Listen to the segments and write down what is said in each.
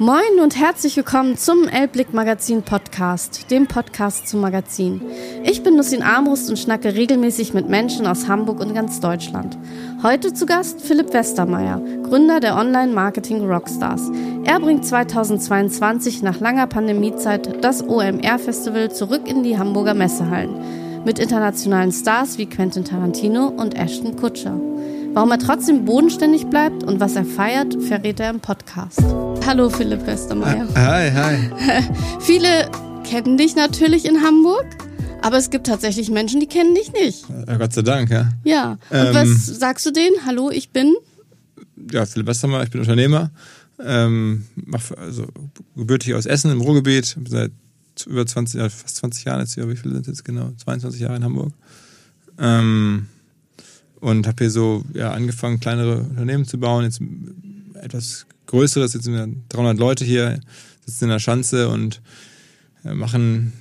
Moin und herzlich willkommen zum Elblick Magazin Podcast, dem Podcast zum Magazin. Ich bin Nussin Armbrust und schnacke regelmäßig mit Menschen aus Hamburg und ganz Deutschland. Heute zu Gast Philipp Westermeier, Gründer der Online-Marketing Rockstars. Er bringt 2022 nach langer Pandemiezeit das OMR-Festival zurück in die Hamburger Messehallen. Mit internationalen Stars wie Quentin Tarantino und Ashton Kutscher. Warum er trotzdem bodenständig bleibt und was er feiert, verrät er im Podcast. Hallo Philipp Westermeier. Hi, hi. Viele kennen dich natürlich in Hamburg, aber es gibt tatsächlich Menschen, die kennen dich nicht. Ja, Gott sei Dank, ja. Ja. Und Ähm. was sagst du denen? Hallo, ich bin. Ja, Philipp Westermeier, ich bin Unternehmer. Ähm, mach also gebürtig aus Essen im Ruhrgebiet, seit über 20, ja, fast 20 Jahren jetzt hier, wie viele sind jetzt genau? 22 Jahre in Hamburg. Ähm, und habe hier so ja, angefangen, kleinere Unternehmen zu bauen. Jetzt etwas größeres, jetzt sind wir 300 Leute hier, sitzen in der Schanze und äh, machen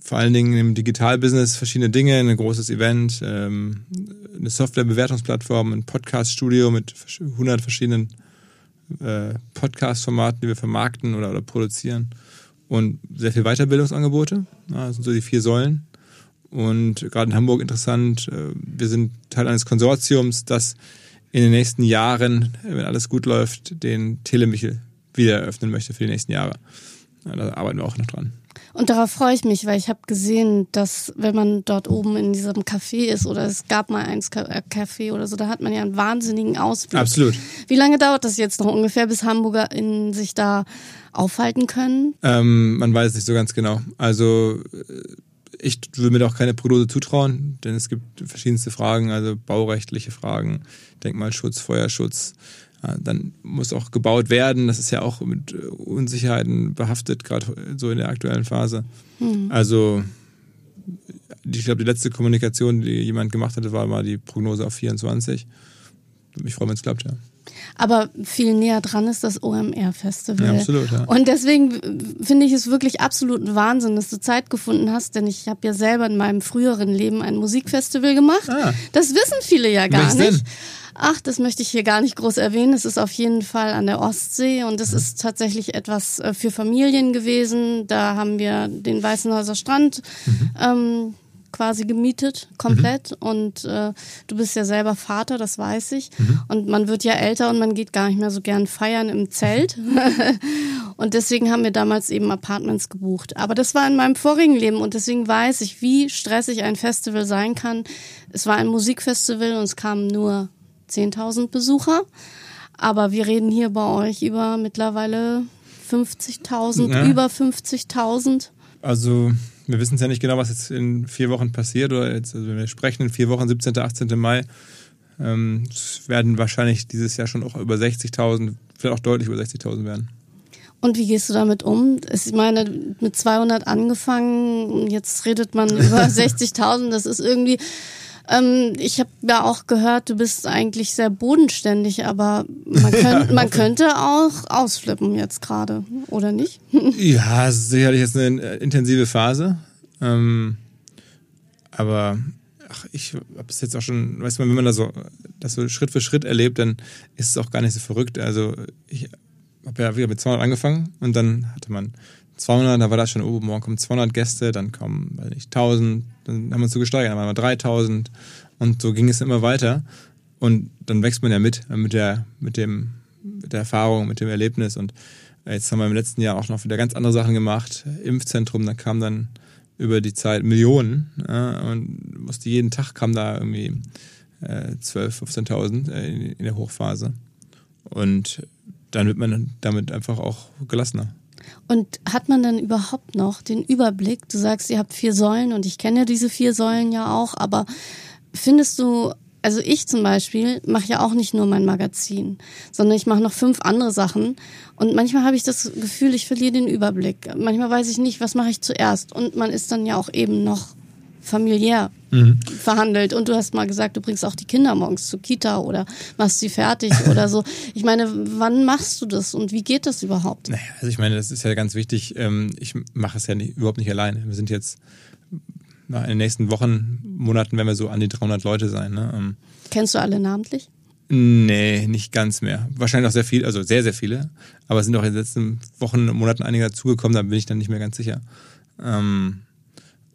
vor allen Dingen im Digitalbusiness verschiedene Dinge, ein großes Event, ähm, eine Softwarebewertungsplattform, ein Podcaststudio mit 100 verschiedenen äh, Podcast-Formaten, die wir vermarkten oder, oder produzieren und sehr viel Weiterbildungsangebote. Das sind so die vier Säulen. Und gerade in Hamburg interessant, äh, wir sind Teil eines Konsortiums, das in den nächsten Jahren, wenn alles gut läuft, den Telemichel wieder eröffnen möchte für die nächsten Jahre. Ja, da arbeiten wir auch noch dran. Und darauf freue ich mich, weil ich habe gesehen, dass wenn man dort oben in diesem Café ist oder es gab mal eins Ka- äh, Café oder so, da hat man ja einen wahnsinnigen Ausblick. Absolut. Wie lange dauert das jetzt noch ungefähr, bis Hamburger in sich da aufhalten können? Ähm, man weiß es nicht so ganz genau. Also äh, ich will mir doch keine Prognose zutrauen, denn es gibt verschiedenste Fragen, also baurechtliche Fragen, Denkmalschutz, Feuerschutz. Dann muss auch gebaut werden. Das ist ja auch mit äh, Unsicherheiten behaftet, gerade so in der aktuellen Phase. Also ich glaube, die letzte Kommunikation, die jemand gemacht hatte, war mal die Prognose auf 24. Ich freue mich, wenn es klappt, ja. Aber viel näher dran ist das OMR-Festival. Ja, absolut, ja. Und deswegen finde ich es wirklich absoluten Wahnsinn, dass du Zeit gefunden hast, denn ich habe ja selber in meinem früheren Leben ein Musikfestival gemacht. Ah. Das wissen viele ja gar Welches nicht. denn? Ach, das möchte ich hier gar nicht groß erwähnen. Es ist auf jeden Fall an der Ostsee und Mhm. es ist tatsächlich etwas äh, für Familien gewesen. Da haben wir den Weißenhäuser Strand Mhm. ähm, quasi gemietet, komplett. Und äh, du bist ja selber Vater, das weiß ich. Mhm. Und man wird ja älter und man geht gar nicht mehr so gern feiern im Zelt. und deswegen haben wir damals eben Apartments gebucht. Aber das war in meinem vorigen Leben und deswegen weiß ich, wie stressig ein Festival sein kann. Es war ein Musikfestival und es kamen nur 10.000 Besucher. Aber wir reden hier bei euch über mittlerweile 50.000, Ja. über 50.000. Also, wir wissen es ja nicht genau, was jetzt in vier Wochen passiert. Oder jetzt, also wir sprechen in vier Wochen, 17., 18. Mai. Ähm, es werden wahrscheinlich dieses Jahr schon auch über 60.000, vielleicht auch deutlich über 60.000 werden. Und wie gehst du damit um? Ich meine, mit 200 angefangen, jetzt redet man über 60.000. Das ist irgendwie. Ähm, ich habe ja auch gehört, du bist eigentlich sehr bodenständig, aber man, könnt, man könnte auch ausflippen jetzt gerade, oder nicht? Ja, sicherlich jetzt eine äh, intensive Phase. Ähm, aber ach, ich habe es jetzt auch schon, weißt du, wenn man da so, das so Schritt für Schritt erlebt, dann ist es auch gar nicht so verrückt. Also ich habe ja wieder mit 200 angefangen und dann hatte man 200, da war das schon, oh, morgen kommen 200 Gäste, dann kommen, weiß nicht, 1000, dann haben wir uns so gesteigert, dann waren wir 3000 und so ging es immer weiter. Und dann wächst man ja mit, mit der, mit dem, mit der Erfahrung, mit dem Erlebnis und Jetzt haben wir im letzten Jahr auch noch wieder ganz andere Sachen gemacht. Impfzentrum, da kam dann über die Zeit Millionen ja, und musste jeden Tag kam da irgendwie äh, 12.000, 15.000 äh, in, in der Hochphase. Und dann wird man damit einfach auch gelassener. Und hat man dann überhaupt noch den Überblick? Du sagst, ihr habt vier Säulen und ich kenne diese vier Säulen ja auch, aber findest du, also ich zum Beispiel mache ja auch nicht nur mein Magazin, sondern ich mache noch fünf andere Sachen und manchmal habe ich das Gefühl, ich verliere den Überblick. Manchmal weiß ich nicht, was mache ich zuerst und man ist dann ja auch eben noch familiär verhandelt und du hast mal gesagt, du bringst auch die Kinder morgens zur Kita oder machst sie fertig oder so. Ich meine, wann machst du das und wie geht das überhaupt? Naja, also ich meine, das ist ja ganz wichtig. Ähm, Ich mache es ja nicht, überhaupt nicht alleine. Wir sind jetzt in den nächsten Wochen, Monaten werden wir so an die 300 Leute sein. Ne? Ähm, Kennst du alle namentlich? Nee, nicht ganz mehr. Wahrscheinlich auch sehr viel, also sehr, sehr viele. Aber es sind auch in den letzten Wochen, Monaten einige dazugekommen, da bin ich dann nicht mehr ganz sicher. Ähm,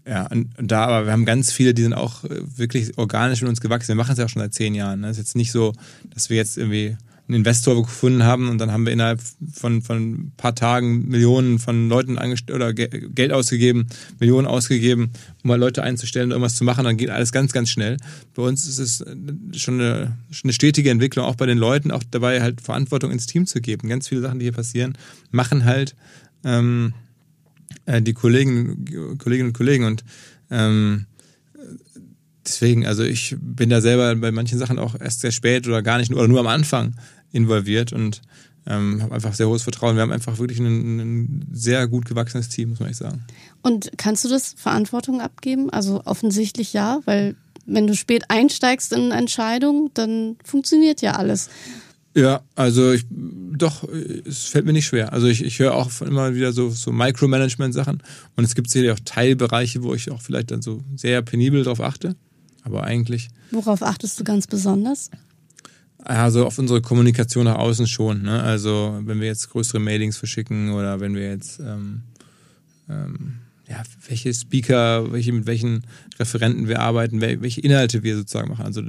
ja, und da, aber wir haben ganz viele, die sind auch äh, wirklich organisch mit uns gewachsen. Wir machen es ja auch schon seit zehn Jahren. Ne? Es ist jetzt nicht so, dass wir jetzt irgendwie einen Investor gefunden haben und dann haben wir innerhalb von, von ein paar Tagen Millionen von Leuten oder Geld ausgegeben, Millionen ausgegeben, um mal Leute einzustellen und irgendwas zu machen, dann geht alles ganz, ganz schnell. Bei uns ist es schon eine, schon eine stetige Entwicklung, auch bei den Leuten, auch dabei halt Verantwortung ins Team zu geben. Ganz viele Sachen, die hier passieren, machen halt ähm, äh, die Kollegen, Kolleginnen und Kollegen und ähm, deswegen, also ich bin da selber bei manchen Sachen auch erst sehr spät oder gar nicht oder nur am Anfang involviert und ähm, habe einfach sehr hohes Vertrauen. Wir haben einfach wirklich ein, ein, sehr gut gewachsenes Team, muss man echt sagen. Und kannst du das Verantwortung abgeben? Also offensichtlich ja, weil wenn du spät einsteigst in Entscheidungen, dann funktioniert ja alles. Ja, also ich doch, es fällt mir nicht schwer. Also ich, ich höre auch immer wieder so, so Micromanagement-Sachen und es gibt sicherlich auch Teilbereiche, wo ich auch vielleicht dann so sehr penibel drauf achte. Aber eigentlich. Worauf achtest du ganz besonders? Also auf unsere Kommunikation nach außen schon. Ne? Also wenn wir jetzt größere Mailings verschicken oder wenn wir jetzt ähm, ähm, ja, welche Speaker, welche, mit welchen Referenten wir arbeiten, welche Inhalte wir sozusagen machen. Also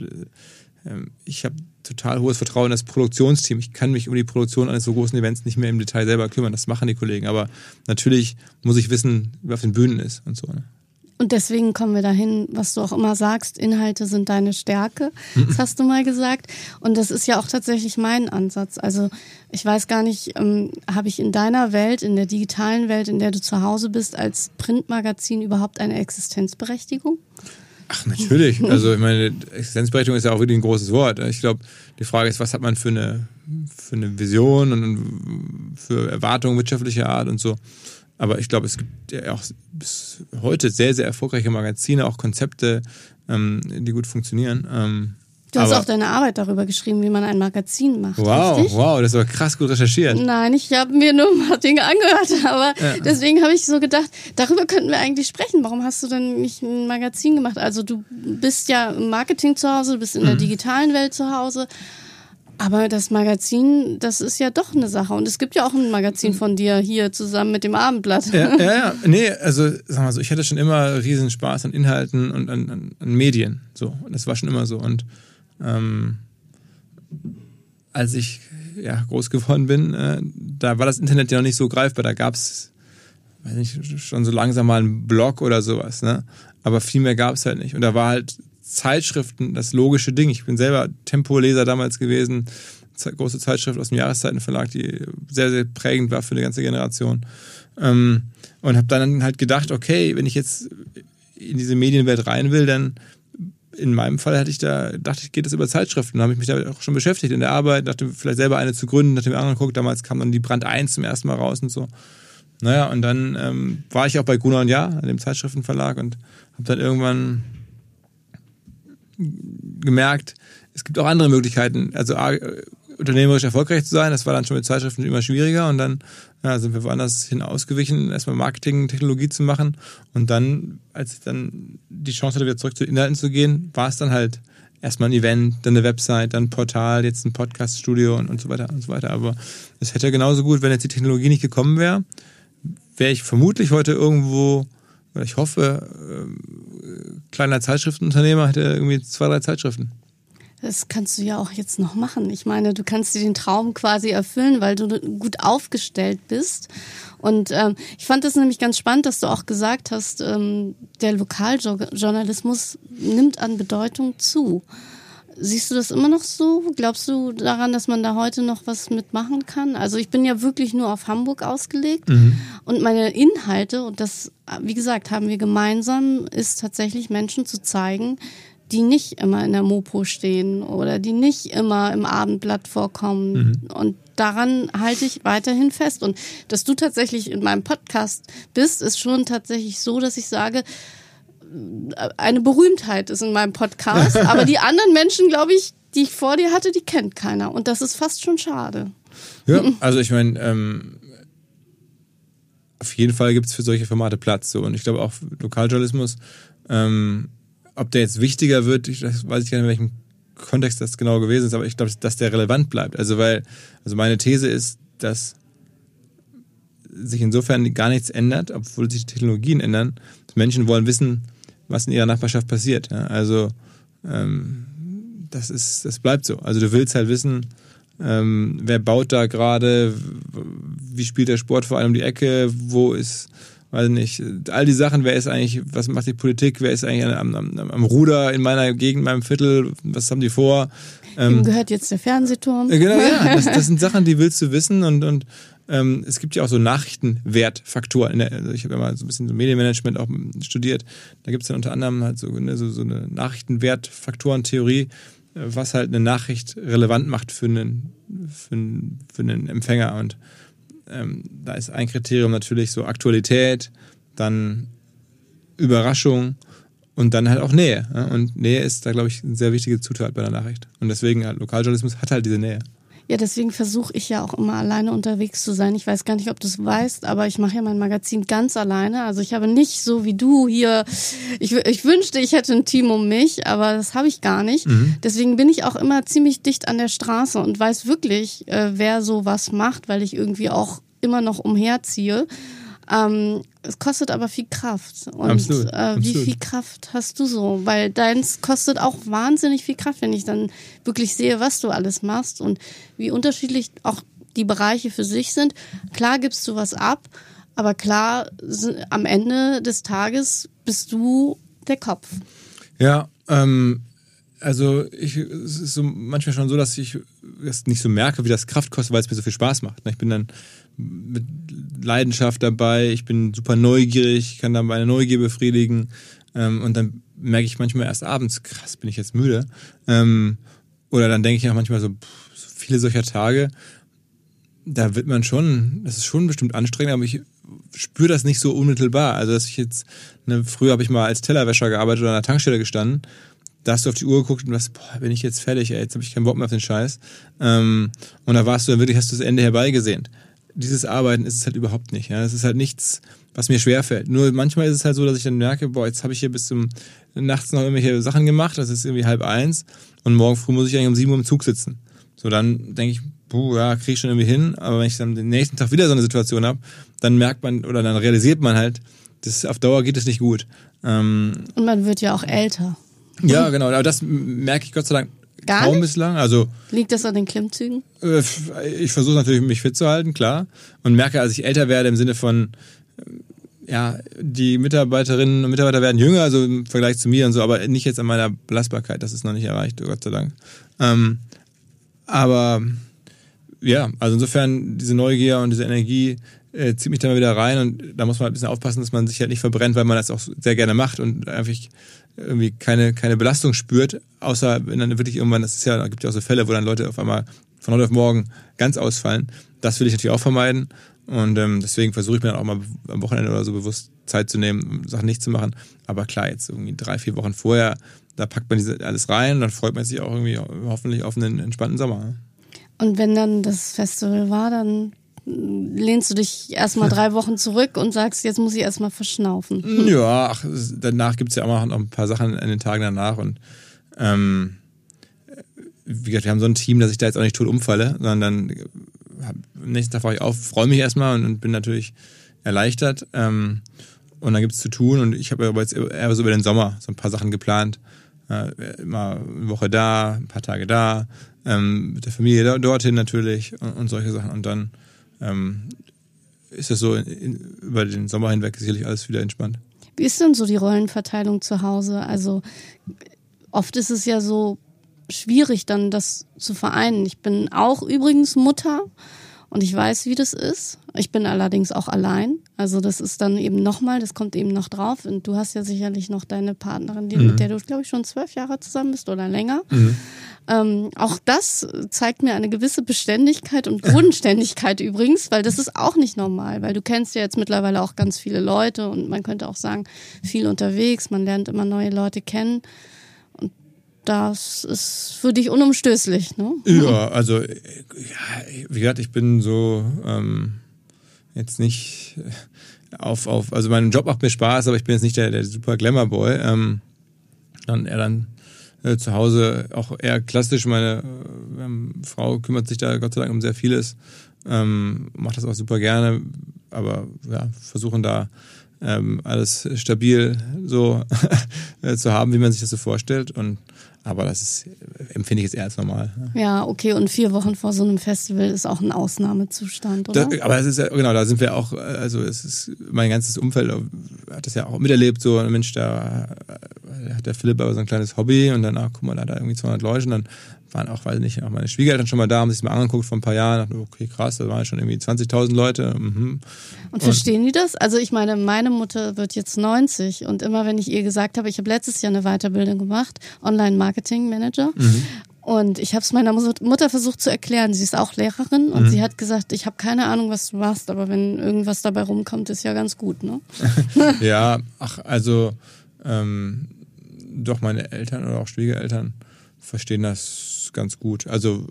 ich habe total hohes Vertrauen in das Produktionsteam. Ich kann mich um die Produktion eines so großen Events nicht mehr im Detail selber kümmern. Das machen die Kollegen. Aber natürlich muss ich wissen, wer auf den Bühnen ist und so. Ne? Und deswegen kommen wir dahin, was du auch immer sagst, Inhalte sind deine Stärke. Das hast du mal gesagt. Und das ist ja auch tatsächlich mein Ansatz. Also ich weiß gar nicht, ähm, habe ich in deiner Welt, in der digitalen Welt, in der du zu Hause bist, als Printmagazin überhaupt eine Existenzberechtigung? Ach, natürlich. Also ich meine, Existenzberechtigung ist ja auch wirklich ein großes Wort. Ich glaube, die Frage ist, was hat man für eine, für eine Vision und für Erwartungen wirtschaftlicher Art und so. Aber ich glaube, es gibt ja auch bis heute sehr, sehr erfolgreiche Magazine, auch Konzepte, ähm, die gut funktionieren. Ähm, du hast auch deine Arbeit darüber geschrieben, wie man ein Magazin macht. Wow, richtig? wow, das ist aber krass gut recherchiert. Nein, ich habe mir nur ein paar Dinge angehört, aber ja. deswegen habe ich so gedacht, darüber könnten wir eigentlich sprechen. Warum hast du denn nicht ein Magazin gemacht? Also du bist ja im Marketing zu Hause, du bist in der mhm. digitalen Welt zu Hause. Aber das Magazin, das ist ja doch eine Sache. Und es gibt ja auch ein Magazin von dir hier zusammen mit dem Abendblatt. Ja, ja, ja. Nee, also sag mal so, ich hatte schon immer riesen Spaß an Inhalten und an, an, an Medien. So, das war schon immer so. Und ähm, als ich ja, groß geworden bin, äh, da war das Internet ja noch nicht so greifbar. Da gab es, weiß nicht, schon so langsam mal einen Blog oder sowas, ne? Aber viel mehr gab es halt nicht. Und da war halt Zeitschriften das logische Ding. Ich bin selber Tempoleser damals gewesen, große Zeitschrift aus dem Jahreszeitenverlag, die sehr, sehr prägend war für eine ganze Generation. Ähm, und habe dann halt gedacht, okay, wenn ich jetzt in diese Medienwelt rein will, dann in meinem Fall hatte ich da, dachte ich, geht das über Zeitschriften. Da habe ich mich da auch schon beschäftigt in der Arbeit, dachte vielleicht selber eine zu gründen, nachdem wir angeguckt, damals kam dann die Brand 1 zum ersten Mal raus und so. Naja, und dann ähm, war ich auch bei Gunnar und Ja, dem Zeitschriftenverlag und habe dann irgendwann gemerkt, es gibt auch andere Möglichkeiten. Also äh, unternehmerisch erfolgreich zu sein, das war dann schon mit Zeitschriften immer schwieriger und dann ja, sind wir woanders hin ausgewichen, erstmal Marketing, Technologie zu machen und dann, als ich dann die Chance hatte, wieder zurück zu Inhalten zu gehen, war es dann halt erstmal ein Event, dann eine Website, dann ein Portal, jetzt ein Podcaststudio und, und so weiter und so weiter. Aber es hätte genauso gut, wenn jetzt die Technologie nicht gekommen wäre, wäre ich vermutlich heute irgendwo ich hoffe, äh, kleiner Zeitschriftenunternehmer hätte irgendwie zwei, drei Zeitschriften. Das kannst du ja auch jetzt noch machen. Ich meine, du kannst dir den Traum quasi erfüllen, weil du gut aufgestellt bist. Und ähm, ich fand es nämlich ganz spannend, dass du auch gesagt hast, ähm, der Lokaljournalismus nimmt an Bedeutung zu. Siehst du das immer noch so? Glaubst du daran, dass man da heute noch was mitmachen kann? Also ich bin ja wirklich nur auf Hamburg ausgelegt mhm. und meine Inhalte, und das, wie gesagt, haben wir gemeinsam, ist tatsächlich Menschen zu zeigen, die nicht immer in der Mopo stehen oder die nicht immer im Abendblatt vorkommen. Mhm. Und daran halte ich weiterhin fest. Und dass du tatsächlich in meinem Podcast bist, ist schon tatsächlich so, dass ich sage, eine Berühmtheit ist in meinem Podcast. Aber die anderen Menschen, glaube ich, die ich vor dir hatte, die kennt keiner. Und das ist fast schon schade. Ja, also ich meine, ähm, auf jeden Fall gibt es für solche Formate Platz. So. Und ich glaube auch Lokaljournalismus, ähm, ob der jetzt wichtiger wird, ich weiß ich gar nicht, in welchem Kontext das genau gewesen ist, aber ich glaube, dass der relevant bleibt. Also weil, also meine These ist, dass sich insofern gar nichts ändert, obwohl sich Technologien ändern. Menschen wollen wissen, was in ihrer Nachbarschaft passiert. Ja? Also ähm, das ist, das bleibt so. Also du willst halt wissen, ähm, wer baut da gerade, wie spielt der Sportverein um die Ecke, wo ist, weiß nicht, all die Sachen, wer ist eigentlich, was macht die Politik, wer ist eigentlich am, am, am Ruder in meiner Gegend, in meinem Viertel, was haben die vor? Ähm, Ihm gehört jetzt der Fernsehturm. Genau, ja, das, das sind Sachen, die willst du wissen und, und ähm, es gibt ja auch so Nachrichtenwertfaktoren. Also ich habe ja mal so ein bisschen so Medienmanagement auch studiert. Da gibt es dann unter anderem halt so, ne, so, so eine Nachrichtenwertfaktorentheorie, was halt eine Nachricht relevant macht für einen, für einen, für einen Empfänger. Und ähm, da ist ein Kriterium natürlich so Aktualität, dann Überraschung und dann halt auch Nähe. Und Nähe ist da, glaube ich, eine sehr wichtige Zutat bei der Nachricht. Und deswegen halt Lokaljournalismus hat halt diese Nähe. Ja, deswegen versuche ich ja auch immer alleine unterwegs zu sein. Ich weiß gar nicht, ob du es weißt, aber ich mache ja mein Magazin ganz alleine. Also ich habe nicht so wie du hier, ich, ich wünschte, ich hätte ein Team um mich, aber das habe ich gar nicht. Mhm. Deswegen bin ich auch immer ziemlich dicht an der Straße und weiß wirklich, äh, wer so was macht, weil ich irgendwie auch immer noch umherziehe. Ähm, es kostet aber viel Kraft. Und absolut, äh, absolut. wie viel Kraft hast du so? Weil deins kostet auch wahnsinnig viel Kraft, wenn ich dann wirklich sehe, was du alles machst und wie unterschiedlich auch die Bereiche für sich sind. Klar gibst du was ab, aber klar, am Ende des Tages bist du der Kopf. Ja, ähm, also ich, es ist so manchmal schon so, dass ich es nicht so merke, wie das Kraft kostet, weil es mir so viel Spaß macht. Ich bin dann mit Leidenschaft dabei, ich bin super neugierig, kann dann meine Neugier befriedigen ähm, und dann merke ich manchmal erst abends, krass, bin ich jetzt müde. Ähm, oder dann denke ich auch manchmal so, pff, so viele solcher Tage, da wird man schon, das ist schon bestimmt anstrengend, aber ich spüre das nicht so unmittelbar. Also dass ich jetzt, ne, früher habe ich mal als Tellerwäscher gearbeitet oder an der Tankstelle gestanden da hast du auf die Uhr geguckt und was, boah, bin ich jetzt fertig, ey, jetzt habe ich keinen Bock mehr auf den Scheiß. Ähm, und da warst du dann wirklich, hast du das Ende herbeigesehnt. Dieses Arbeiten ist es halt überhaupt nicht. Ja, es ist halt nichts, was mir schwerfällt. Nur manchmal ist es halt so, dass ich dann merke, boah, jetzt habe ich hier bis zum nachts noch irgendwelche Sachen gemacht, das ist irgendwie halb eins und morgen früh muss ich eigentlich um sieben Uhr im Zug sitzen. So, dann denke ich, puh, ja, kriege ich schon irgendwie hin, aber wenn ich dann den nächsten Tag wieder so eine Situation habe, dann merkt man oder dann realisiert man halt, das, auf Dauer geht es nicht gut. Ähm, und man wird ja auch älter. Ja, genau. Aber das merke ich Gott sei Dank Gar kaum nicht? bislang. Also, Liegt das an den Klimmzügen? Äh, ich versuche natürlich, mich fit zu halten, klar. Und merke, als ich älter werde, im Sinne von, äh, ja, die Mitarbeiterinnen und Mitarbeiter werden jünger, also im Vergleich zu mir und so, aber nicht jetzt an meiner Belastbarkeit. Das ist noch nicht erreicht, Gott sei Dank. Ähm, aber ja, also insofern diese Neugier und diese Energie äh, zieht mich da mal wieder rein und da muss man halt ein bisschen aufpassen, dass man sich halt nicht verbrennt, weil man das auch sehr gerne macht und einfach irgendwie keine, keine Belastung spürt, außer wenn dann wirklich irgendwann, das ist ja, da gibt ja auch so Fälle, wo dann Leute auf einmal von heute auf morgen ganz ausfallen. Das will ich natürlich auch vermeiden. Und ähm, deswegen versuche ich mir dann auch mal am Wochenende oder so bewusst Zeit zu nehmen, Sachen nicht zu machen. Aber klar, jetzt irgendwie drei, vier Wochen vorher, da packt man diese alles rein und dann freut man sich auch irgendwie hoffentlich auf einen entspannten Sommer. Und wenn dann das Festival war, dann lehnst du dich erstmal drei Wochen zurück und sagst, jetzt muss ich erstmal verschnaufen. Ja, ach, danach gibt es ja auch noch ein paar Sachen in den Tagen danach und ähm, wie gesagt, wir haben so ein Team, dass ich da jetzt auch nicht tot umfalle, sondern dann am nächsten Tag fahre ich auf, freue mich erstmal und, und, bin natürlich erleichtert. Ähm, und dann gibt es zu tun und ich habe aber jetzt eher so über den Sommer so ein paar Sachen geplant. Äh, immer eine Woche da, ein paar Tage da, ähm, mit der Familie dorthin natürlich und, und solche Sachen. Und dann ähm, ist das so in, in, über den Sommer hinweg sicherlich alles wieder entspannt. Wie ist denn so die Rollenverteilung zu Hause? Also oft ist es ja so schwierig, dann das zu vereinen. Ich bin auch übrigens Mutter und ich weiß, wie das ist. Ich bin allerdings auch allein. Also das ist dann eben nochmal, das kommt eben noch drauf. Und du hast ja sicherlich noch deine Partnerin, die, mhm. mit der du, glaube ich, schon zwölf Jahre zusammen bist oder länger. Mhm. Ähm, auch das zeigt mir eine gewisse Beständigkeit und Bodenständigkeit übrigens, weil das ist auch nicht normal, weil du kennst ja jetzt mittlerweile auch ganz viele Leute und man könnte auch sagen, viel unterwegs, man lernt immer neue Leute kennen das ist für dich unumstößlich, ne? Ja, also ja, wie gesagt, ich bin so ähm, jetzt nicht auf, auf, also mein Job macht mir Spaß, aber ich bin jetzt nicht der, der super Glamour-Boy. Ähm, dann eher dann äh, zu Hause auch eher klassisch. Meine äh, Frau kümmert sich da Gott sei Dank um sehr vieles, ähm, macht das auch super gerne, aber ja, versuchen da ähm, alles stabil so zu haben, wie man sich das so vorstellt. Und aber das ist, empfinde ich jetzt eher als normal. Ja, okay, und vier Wochen vor so einem Festival ist auch ein Ausnahmezustand, oder? Da, aber es ist ja, genau, da sind wir auch, also es ist, mein ganzes Umfeld hat das ja auch miterlebt, so ein Mensch, da hat der Philipp aber so ein kleines Hobby und dann, ach, guck mal, da hat er irgendwie 200 Leute und dann waren auch, weiß nicht, auch meine Schwiegereltern schon mal da, haben sich mal angeguckt vor ein paar Jahren, dachten, okay, krass, da waren schon irgendwie 20.000 Leute. Mhm. Und verstehen die das? Also ich meine, meine Mutter wird jetzt 90 und immer wenn ich ihr gesagt habe, ich habe letztes Jahr eine Weiterbildung gemacht, Online-Marketing-Manager. Mhm. Und ich habe es meiner Mutter versucht zu erklären. Sie ist auch Lehrerin und mhm. sie hat gesagt, ich habe keine Ahnung, was du machst, aber wenn irgendwas dabei rumkommt, ist ja ganz gut, ne? ja, ach, also ähm, doch meine Eltern oder auch Schwiegereltern verstehen das ganz gut. Also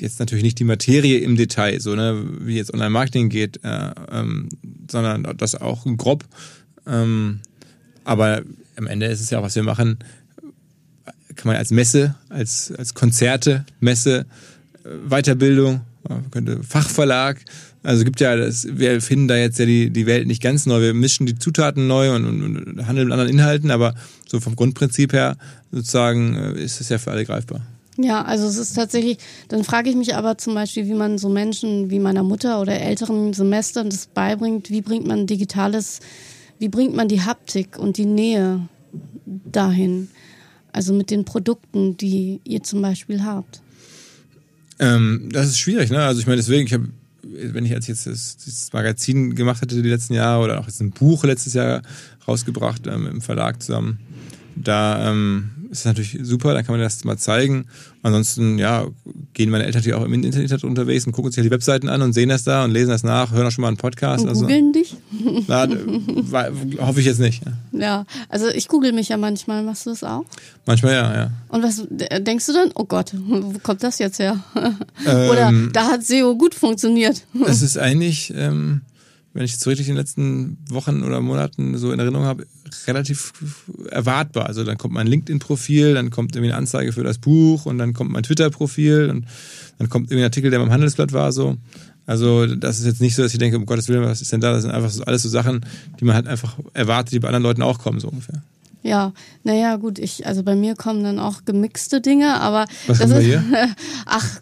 jetzt natürlich nicht die Materie im Detail, so ne, wie jetzt Online-Marketing geht, äh, ähm, sondern das auch grob. Ähm, aber am Ende ist es ja auch, was wir machen, kann man als Messe, als, als Konzerte, Messe, äh, Weiterbildung, könnte Fachverlag, also gibt ja, das, wir finden da jetzt ja die, die Welt nicht ganz neu. Wir mischen die Zutaten neu und, und, und handeln mit anderen Inhalten, aber so vom Grundprinzip her sozusagen äh, ist es ja für alle greifbar. Ja, also es ist tatsächlich, dann frage ich mich aber zum Beispiel, wie man so Menschen wie meiner Mutter oder älteren Semestern das beibringt, wie bringt man digitales, wie bringt man die Haptik und die Nähe dahin? Also mit den Produkten, die ihr zum Beispiel habt. Ähm, das ist schwierig, ne? Also ich meine, deswegen, ich habe wenn ich jetzt das, das, Magazin gemacht hätte die letzten Jahre oder auch jetzt ein Buch letztes Jahr rausgebracht ähm, im Verlag zusammen, da ähm, ist natürlich super, dann kann man das mal zeigen. Ansonsten, ja, gehen meine Eltern natürlich auch im Internet unterwegs und gucken sich die Webseiten an und sehen das da und lesen das nach, hören auch schon mal einen Podcast. Und also, googeln dich? Na, hoffe ich jetzt nicht. Ja. also ich google mich ja manchmal. Machst du das auch? Manchmal ja, ja. Und was denkst du dann? Oh Gott, wo kommt das jetzt her? Oder ähm, da hat SEO gut funktioniert. Es ist eigentlich... Ähm, wenn ich es so richtig in den letzten Wochen oder Monaten so in Erinnerung habe, relativ erwartbar. Also dann kommt mein LinkedIn-Profil, dann kommt irgendwie eine Anzeige für das Buch und dann kommt mein Twitter-Profil und dann kommt irgendwie ein Artikel, der beim Handelsblatt war so. Also das ist jetzt nicht so, dass ich denke, um Gottes Willen, was ist denn da? Das sind einfach so, alles so Sachen, die man halt einfach erwartet, die bei anderen Leuten auch kommen, so ungefähr. Ja, naja, gut, ich, also bei mir kommen dann auch gemixte Dinge, aber Was das haben wir ist, hier? ach,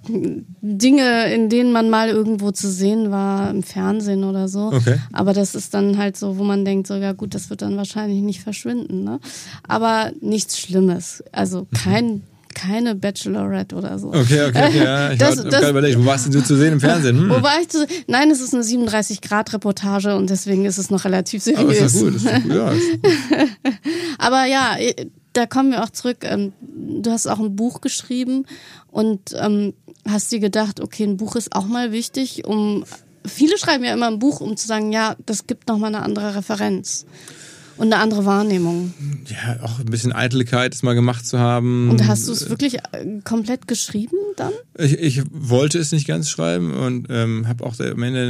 Dinge, in denen man mal irgendwo zu sehen war, im Fernsehen oder so. Okay. Aber das ist dann halt so, wo man denkt, so, ja gut, das wird dann wahrscheinlich nicht verschwinden, ne? Aber nichts Schlimmes. Also mhm. Kein keine Bachelorette oder so. Okay, okay, ja. Ich das, das, überlegt, wo warst denn du zu sehen im Fernsehen? Hm. Wo war ich zu Nein, es ist eine 37-Grad-Reportage und deswegen ist es noch relativ seriös. Aber ist ja gut, ist gut, ja. Aber ja, da kommen wir auch zurück. Ähm, du hast auch ein Buch geschrieben und ähm, hast dir gedacht, okay, ein Buch ist auch mal wichtig, um viele schreiben ja immer ein Buch, um zu sagen, ja, das gibt noch mal eine andere Referenz. Und eine andere Wahrnehmung. Ja, auch ein bisschen Eitelkeit, es mal gemacht zu haben. Und hast du es wirklich äh, komplett geschrieben dann? Ich, ich wollte es nicht ganz schreiben und ähm, habe auch am Ende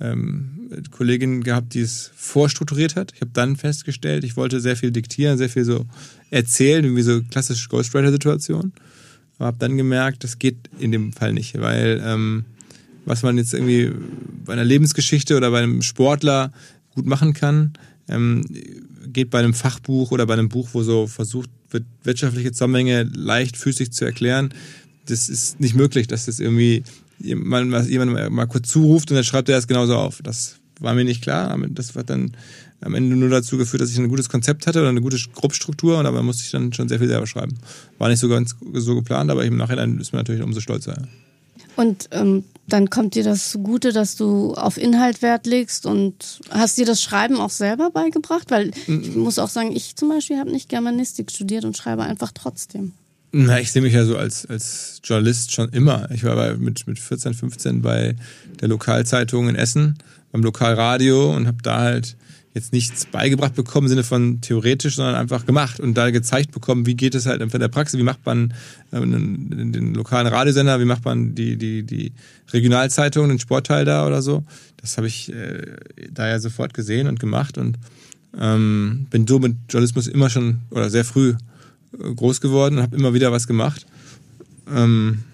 eine ähm, Kollegin gehabt, die es vorstrukturiert hat. Ich habe dann festgestellt, ich wollte sehr viel diktieren, sehr viel so erzählen, wie so klassische Ghostwriter-Situation. Aber habe dann gemerkt, das geht in dem Fall nicht, weil ähm, was man jetzt irgendwie bei einer Lebensgeschichte oder bei einem Sportler gut machen kann, ähm, geht bei einem Fachbuch oder bei einem Buch, wo so versucht wird, wirtschaftliche Zusammenhänge leichtfüßig zu erklären, das ist nicht möglich, dass das irgendwie jemand, jemand mal kurz zuruft und dann schreibt er das genauso auf. Das war mir nicht klar. Das hat dann am Ende nur dazu geführt, dass ich ein gutes Konzept hatte oder eine gute Gruppstruktur und dabei musste ich dann schon sehr viel selber schreiben. War nicht so ganz so geplant, aber im Nachhinein ist man natürlich umso stolzer. Und ähm, dann kommt dir das zugute, dass du auf Inhalt Wert legst und hast dir das Schreiben auch selber beigebracht? Weil ich muss auch sagen, ich zum Beispiel habe nicht Germanistik studiert und schreibe einfach trotzdem. Na, ich sehe mich ja so als, als Journalist schon immer. Ich war bei, mit, mit 14, 15 bei der Lokalzeitung in Essen, beim Lokalradio und habe da halt jetzt nichts beigebracht bekommen im Sinne von theoretisch, sondern einfach gemacht und da gezeigt bekommen, wie geht es halt in der Praxis, wie macht man ähm, den lokalen Radiosender, wie macht man die, die, die Regionalzeitung, den Sportteil da oder so. Das habe ich äh, da ja sofort gesehen und gemacht und ähm, bin so mit Journalismus immer schon oder sehr früh äh, groß geworden und habe immer wieder was gemacht. Ähm,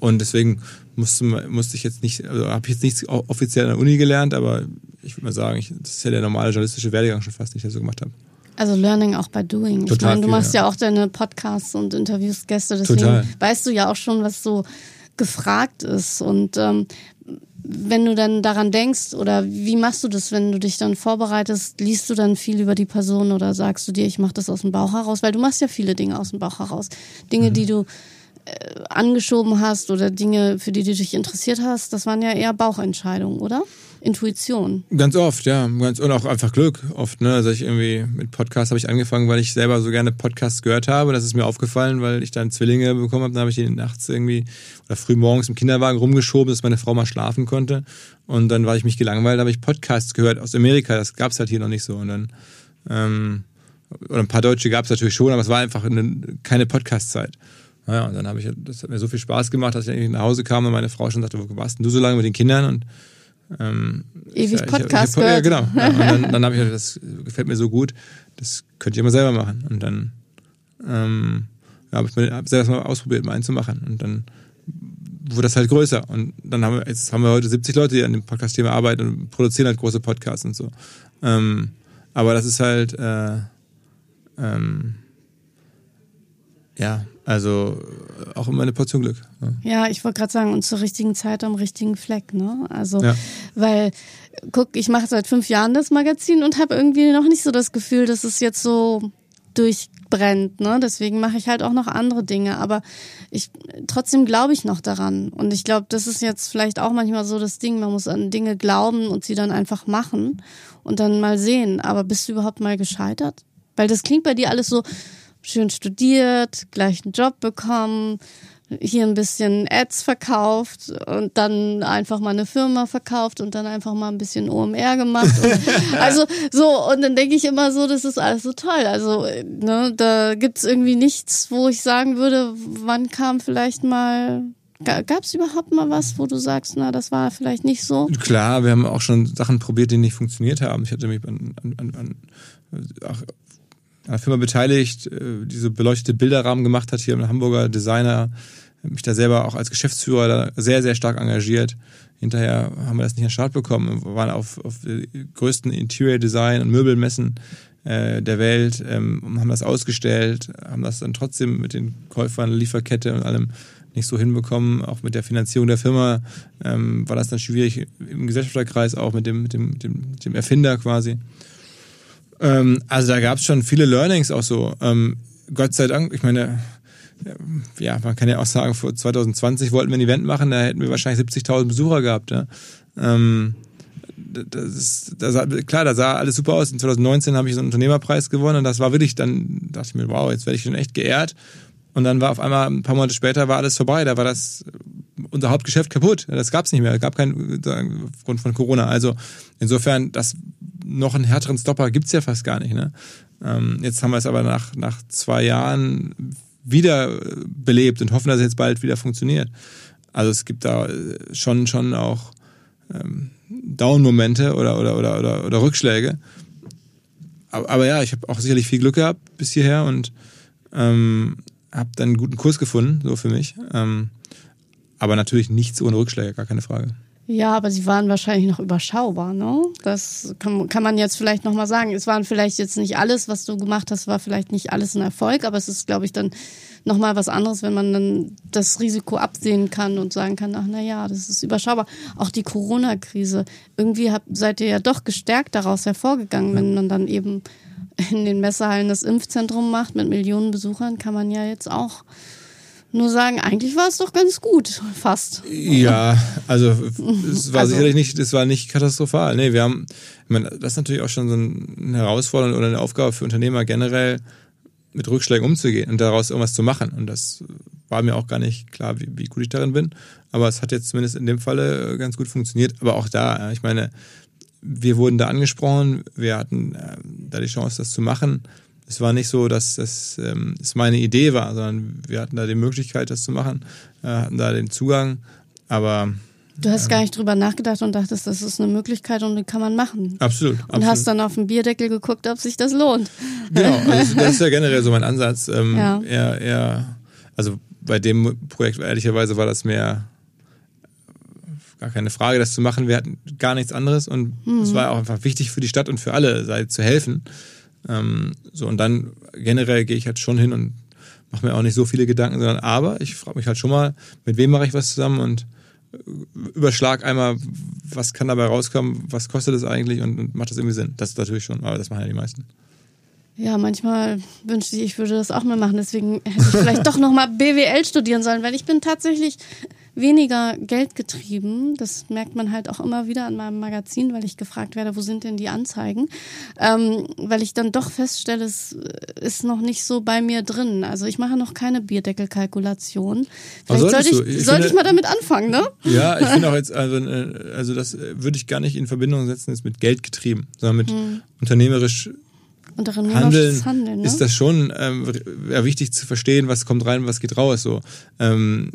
und deswegen musste, musste ich jetzt nicht, also habe ich jetzt nichts offiziell an der Uni gelernt, aber ich würde mal sagen, ich, das ist ja der normale journalistische Werdegang schon fast, den ich da so gemacht habe. Also Learning auch by Doing. Total ich meine, du viel, machst ja. ja. auch deine Podcasts und Interviews Gäste, deswegen Total. weißt du ja auch schon, was so gefragt ist. Und ähm, wenn du dann daran denkst oder wie machst du das, wenn du dich dann vorbereitest, liest du dann viel über die Person oder sagst du dir, ich mache das aus dem Bauch heraus, weil du machst ja viele Dinge aus dem Bauch heraus. Dinge, mhm. die du angeschoben hast oder Dinge, für die du dich interessiert hast, das waren ja eher Bauchentscheidungen, oder? Intuition. Ganz oft, ja. Ganz, und auch einfach Glück oft. Ne? Also ich irgendwie mit Podcasts habe ich angefangen, weil ich selber so gerne Podcasts gehört habe. Das ist mir aufgefallen, weil ich dann Zwillinge bekommen habe. Dann habe ich die nachts irgendwie oder früh morgens im Kinderwagen rumgeschoben, dass meine Frau mal schlafen konnte. Und dann war ich mich gelangweilt, habe ich Podcasts gehört aus Amerika. Das gab es halt hier noch nicht so. Und dann ähm, oder ein paar Deutsche gab es natürlich schon, aber es war einfach eine, keine Podcast-Zeit. Naja, und dann habe ich, das hat mir so viel Spaß gemacht, dass ich eigentlich nach Hause kam und meine Frau schon sagte, wo warst denn du so lange mit den Kindern? Und ähm, Ewig ja, Podcast ich, ich, Ja, genau. Ja, und dann, dann habe ich gedacht, das gefällt mir so gut, das könnte ich immer selber machen. Und dann ähm, ja, habe ich mir hab selber mal ausprobiert, mal einen zu machen. Und dann wurde das halt größer. Und dann haben wir, jetzt haben wir heute 70 Leute, die an dem Podcast-Thema arbeiten und produzieren halt große Podcasts und so. Ähm, aber das ist halt, äh, ähm, ja, also auch immer eine Portion Glück. Ne? Ja, ich wollte gerade sagen, und zur richtigen Zeit am richtigen Fleck, ne? Also, ja. weil, guck, ich mache seit fünf Jahren das Magazin und habe irgendwie noch nicht so das Gefühl, dass es jetzt so durchbrennt, ne? Deswegen mache ich halt auch noch andere Dinge. Aber ich trotzdem glaube ich noch daran. Und ich glaube, das ist jetzt vielleicht auch manchmal so das Ding, man muss an Dinge glauben und sie dann einfach machen und dann mal sehen. Aber bist du überhaupt mal gescheitert? Weil das klingt bei dir alles so schön studiert, gleich einen Job bekommen, hier ein bisschen Ads verkauft und dann einfach mal eine Firma verkauft und dann einfach mal ein bisschen OMR gemacht. Und, also so, und dann denke ich immer so, das ist alles so toll. Also, ne, da gibt's irgendwie nichts, wo ich sagen würde, wann kam vielleicht mal Gab es überhaupt mal was, wo du sagst, na, das war vielleicht nicht so? Klar, wir haben auch schon Sachen probiert, die nicht funktioniert haben. Ich hatte mich an, an, an, einer Firma beteiligt, äh, diese beleuchtete Bilderrahmen gemacht hat, hier ein Hamburger Designer, mich da selber auch als Geschäftsführer sehr, sehr stark engagiert. Hinterher haben wir das nicht an den Start bekommen. Wir waren auf, auf die größten Interior Design und Möbelmessen äh, der Welt ähm, und haben das ausgestellt, haben das dann trotzdem mit den Käufern, Lieferkette und allem nicht so hinbekommen. Auch mit der Finanzierung der Firma ähm, war das dann schwierig im Gesellschafterkreis, auch mit dem, mit dem, dem, mit dem Erfinder quasi. Ähm, also da gab es schon viele Learnings auch so. Ähm, Gott sei Dank, ich meine, ja, man kann ja auch sagen, vor 2020 wollten wir ein Event machen, da hätten wir wahrscheinlich 70.000 Besucher gehabt. Ja. Ähm, das ist, das sah, klar, da sah alles super aus. In 2019 habe ich so einen Unternehmerpreis gewonnen und das war wirklich, dann dachte ich mir, wow, jetzt werde ich schon echt geehrt. Und dann war auf einmal, ein paar Monate später, war alles vorbei. Da war das, unser Hauptgeschäft kaputt. Das gab es nicht mehr. Es gab keinen, aufgrund von Corona. Also insofern, das noch einen härteren Stopper gibt's ja fast gar nicht. Ne? Ähm, jetzt haben wir es aber nach, nach zwei Jahren wieder belebt und hoffen, dass es jetzt bald wieder funktioniert. Also es gibt da äh, schon, schon auch ähm, Down-Momente oder, oder, oder, oder, oder Rückschläge. Aber, aber ja, ich habe auch sicherlich viel Glück gehabt bis hierher und ähm, habe dann einen guten Kurs gefunden, so für mich. Ähm, aber natürlich nichts ohne Rückschläge, gar keine Frage. Ja, aber sie waren wahrscheinlich noch überschaubar, ne? Das kann, kann man jetzt vielleicht nochmal sagen. Es waren vielleicht jetzt nicht alles, was du gemacht hast, war vielleicht nicht alles ein Erfolg, aber es ist, glaube ich, dann nochmal was anderes, wenn man dann das Risiko absehen kann und sagen kann, ach na ja, das ist überschaubar. Auch die Corona-Krise, irgendwie habt, seid ihr ja doch gestärkt daraus hervorgegangen, ja. wenn man dann eben in den Messehallen das Impfzentrum macht mit Millionen Besuchern, kann man ja jetzt auch nur sagen, eigentlich war es doch ganz gut, fast. Ja, also es war also, sicherlich nicht, es war nicht katastrophal. Nee, wir haben, ich meine, das ist natürlich auch schon so eine Herausforderung oder eine Aufgabe für Unternehmer generell, mit Rückschlägen umzugehen und daraus irgendwas zu machen. Und das war mir auch gar nicht klar, wie, wie gut ich darin bin. Aber es hat jetzt zumindest in dem Falle ganz gut funktioniert. Aber auch da, ich meine, wir wurden da angesprochen, wir hatten äh, da die Chance, das zu machen es war nicht so, dass das ähm, es meine Idee war, sondern wir hatten da die Möglichkeit, das zu machen, äh, hatten da den Zugang. Aber Du hast gar nicht drüber nachgedacht und dachtest, das ist eine Möglichkeit und die kann man machen. Absolut. Und absolut. hast dann auf den Bierdeckel geguckt, ob sich das lohnt. Genau, also das ist ja generell so mein Ansatz. Ähm, Ja. eher, eher, also bei dem Projekt ehrlicherweise war das mehr gar keine Frage, das zu machen. Wir hatten gar nichts anderes und es war auch einfach wichtig für die Stadt und für alle Seiten zu helfen. Ähm, so und dann generell gehe ich halt schon hin und mache mir auch nicht so viele Gedanken, sondern aber ich frage mich halt schon mal, mit wem mache ich was zusammen und äh, überschlag einmal, was kann dabei rauskommen, was kostet es eigentlich und, und macht das irgendwie Sinn. Das ist natürlich schon, aber das machen ja die meisten. Ja, manchmal wünschte ich, ich würde das auch mal machen. Deswegen hätte ich vielleicht doch nochmal BWL studieren sollen, weil ich bin tatsächlich weniger geldgetrieben. Das merkt man halt auch immer wieder an meinem Magazin, weil ich gefragt werde, wo sind denn die Anzeigen? Ähm, weil ich dann doch feststelle, es ist noch nicht so bei mir drin. Also ich mache noch keine Bierdeckelkalkulation. Vielleicht sollte ich. Ich sollte ich mal damit anfangen, ne? Ja, ich finde auch jetzt, also, äh, also das äh, würde ich gar nicht in Verbindung setzen, jetzt mit Geld getrieben, sondern mit unternehmerisch Unternehmerisches Handeln, Handeln, ne? ist das schon ähm, wichtig zu verstehen, was kommt rein, was geht raus. So, ähm,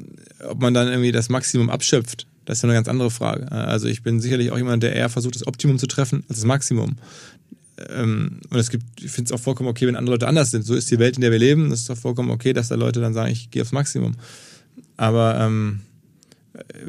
ob man dann irgendwie das Maximum abschöpft, das ist ja eine ganz andere Frage. Also ich bin sicherlich auch jemand, der eher versucht, das Optimum zu treffen als das Maximum. Ähm, und es gibt, ich finde es auch vollkommen okay, wenn andere Leute anders sind. So ist die Welt, in der wir leben. Das ist auch vollkommen okay, dass da Leute dann sagen, ich gehe aufs Maximum. Aber ähm,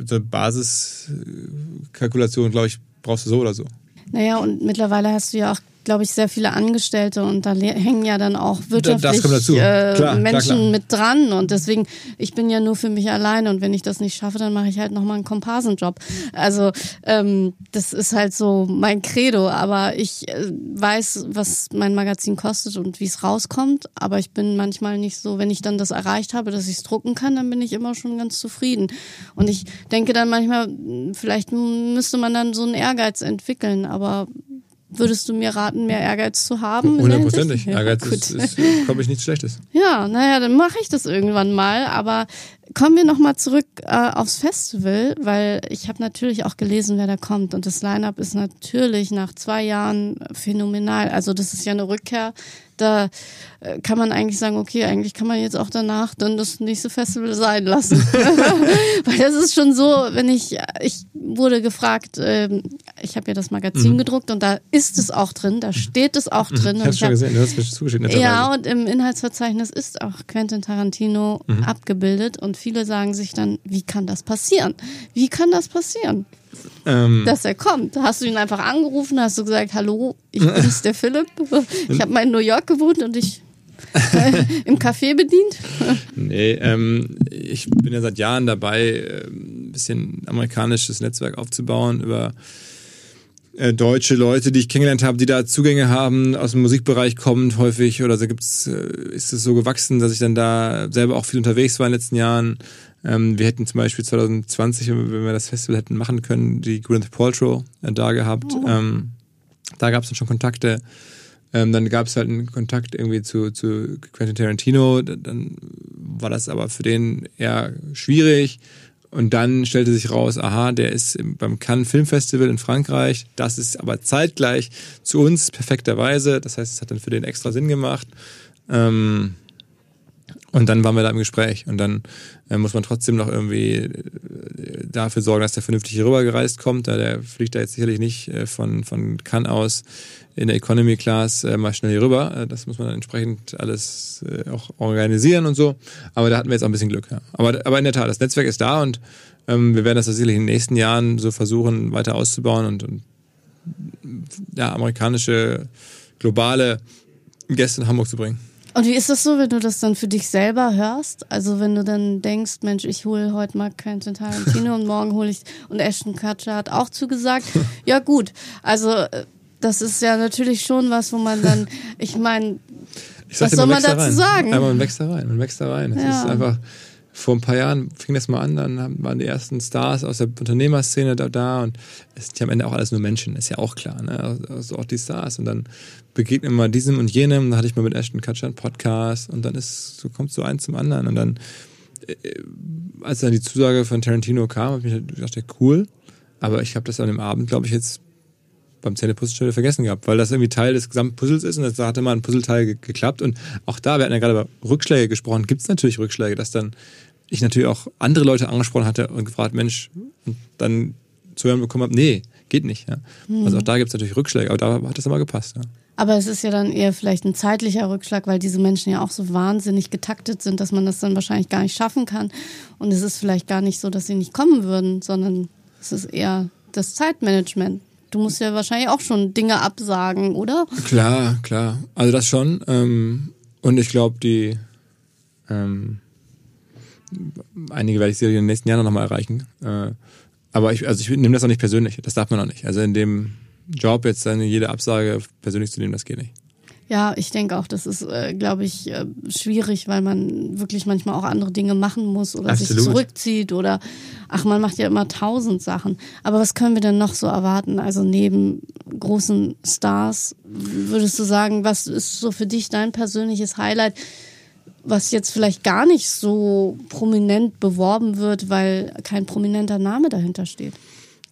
so eine Basiskalkulation, glaube ich, brauchst du so oder so. Naja, und mittlerweile hast du ja auch, glaube ich, sehr viele Angestellte und da hängen ja dann auch wirtschaftlich äh, Klar, Menschen klar, klar. mit dran und deswegen, ich bin ja nur für mich alleine und wenn ich das nicht schaffe, dann mache ich halt nochmal einen Komparsenjob. Also ähm, das ist halt so mein Credo, aber ich äh, weiß, was mein Magazin kostet und wie es rauskommt, aber ich bin manchmal nicht so, wenn ich dann das erreicht habe, dass ich es drucken kann, dann bin ich immer schon ganz zufrieden. Und ich denke dann manchmal, mh, vielleicht müsste man dann so einen Ehrgeiz entwickeln, aber würdest du mir raten, mehr Ehrgeiz zu haben? Hundertprozentig. Ja, Ehrgeiz gut. ist, ist glaube ich, nichts Schlechtes. Ja, naja, dann mache ich das irgendwann mal. Aber kommen wir nochmal zurück äh, aufs Festival, weil ich habe natürlich auch gelesen, wer da kommt. Und das Line-up ist natürlich nach zwei Jahren phänomenal. Also das ist ja eine Rückkehr. Da äh, kann man eigentlich sagen, okay, eigentlich kann man jetzt auch danach dann das nächste Festival sein lassen. weil das ist schon so, wenn ich, ich wurde gefragt, ähm, ich habe ja das Magazin gedruckt und da ist es auch drin, da steht es auch drin. Ich habe schon hab- gesehen, du hast mir zugeschickt. ja, und im Inhaltsverzeichnis ist auch Quentin Tarantino Mhm. abgebildet und viele sagen sich dann, wie kann das passieren? Wie kann das passieren, ähm, dass er kommt? Hast du ihn einfach angerufen, hast du gesagt, hallo, ich bin's, der Philipp, ich habe mal in New York gewohnt und ich äh, im Café bedient? nee, ähm, ich bin ja seit Jahren dabei, äh, ein bisschen amerikanisches Netzwerk aufzubauen über äh, deutsche Leute, die ich kennengelernt habe, die da Zugänge haben, aus dem Musikbereich kommend häufig oder so gibt's, äh, ist es so gewachsen, dass ich dann da selber auch viel unterwegs war in den letzten Jahren. Ähm, wir hätten zum Beispiel 2020, wenn wir das Festival hätten machen können, die Gwyneth Paltrow äh, da gehabt. Ähm, da gab es dann schon Kontakte. Ähm, dann gab es halt einen Kontakt irgendwie zu, zu Quentin Tarantino. Dann war das aber für den eher schwierig. Und dann stellte sich raus, aha, der ist im- beim Cannes Film Festival in Frankreich. Das ist aber zeitgleich zu uns perfekterweise. Das heißt, es hat dann für den extra Sinn gemacht. Ähm, und dann waren wir da im Gespräch. Und dann äh, muss man trotzdem noch irgendwie äh, dafür sorgen, dass der vernünftig hier rübergereist kommt. Da der fliegt da jetzt sicherlich nicht äh, von, von Cannes aus in der Economy Class äh, mal schnell hier rüber. Äh, das muss man dann entsprechend alles äh, auch organisieren und so. Aber da hatten wir jetzt auch ein bisschen Glück. Ja. Aber, aber in der Tat, das Netzwerk ist da und ähm, wir werden das sicherlich in den nächsten Jahren so versuchen, weiter auszubauen und, und ja, amerikanische, globale Gäste in Hamburg zu bringen. Und wie ist das so, wenn du das dann für dich selber hörst? Also wenn du dann denkst, Mensch, ich hole heute mal Quentin Tarantino und morgen hole ich und Ashton Kutcher hat auch zugesagt. Ja gut, also äh, das ist ja natürlich schon was, wo man dann, ich meine, Was soll man da dazu rein. sagen? Einmal, man wächst da rein, man wächst da rein. Es Ja. ist einfach, vor ein paar Jahren fing das mal an, dann waren die ersten Stars aus der Unternehmerszene da, da und es sind ja am Ende auch alles nur Menschen, ist ja auch klar, ne? Also auch die Stars und dann begegnen wir diesem und jenem, dann hatte ich mal mit Ashton Kutcher einen Podcast und dann ist, so kommt so eins zum anderen und dann, äh, als dann die Zusage von Tarantino kam, habe ich mir gedacht, ja, cool, aber ich habe das an dem Abend, glaube ich, jetzt beim Zähneputzen schon wieder vergessen gehabt, weil das irgendwie Teil des gesamten Puzzles ist und da hatte mal ein Puzzleteil ge geklappt und auch da, wir hatten ja gerade über Rückschläge gesprochen, gibt es natürlich Rückschläge, dass dann ich natürlich auch andere Leute angesprochen hatte und gefragt, Mensch, und dann zu hören bekommen habe, nee, geht nicht. Ja. Hm. Also auch da gibt es natürlich Rückschläge, aber da hat das immer gepasst. Ja. Aber es ist ja dann eher vielleicht ein zeitlicher Rückschlag, weil diese Menschen ja auch so wahnsinnig getaktet sind, dass man das dann wahrscheinlich gar nicht schaffen kann. Und es ist vielleicht gar nicht so, dass sie nicht kommen würden, sondern es ist eher das Zeitmanagement. Du musst ja wahrscheinlich auch schon Dinge absagen, oder? Klar, klar. Also das schon. Ähm, und ich glaube, die ähm, einige werde ich sicher in den nächsten Jahren noch mal erreichen. Äh, aber ich, also ich nehme das auch nicht persönlich. Das darf man auch nicht. Also in dem Job jetzt dann jede Absage persönlich zu nehmen, das geht nicht. Ja, ich denke auch, das ist, äh, glaube ich, äh, schwierig, weil man wirklich manchmal auch andere Dinge machen muss oder Absolut. sich zurückzieht oder ach, man macht ja immer tausend Sachen. Aber was können wir denn noch so erwarten? Also neben großen Stars, würdest du sagen, was ist so für dich dein persönliches Highlight, was jetzt vielleicht gar nicht so prominent beworben wird, weil kein prominenter Name dahinter steht?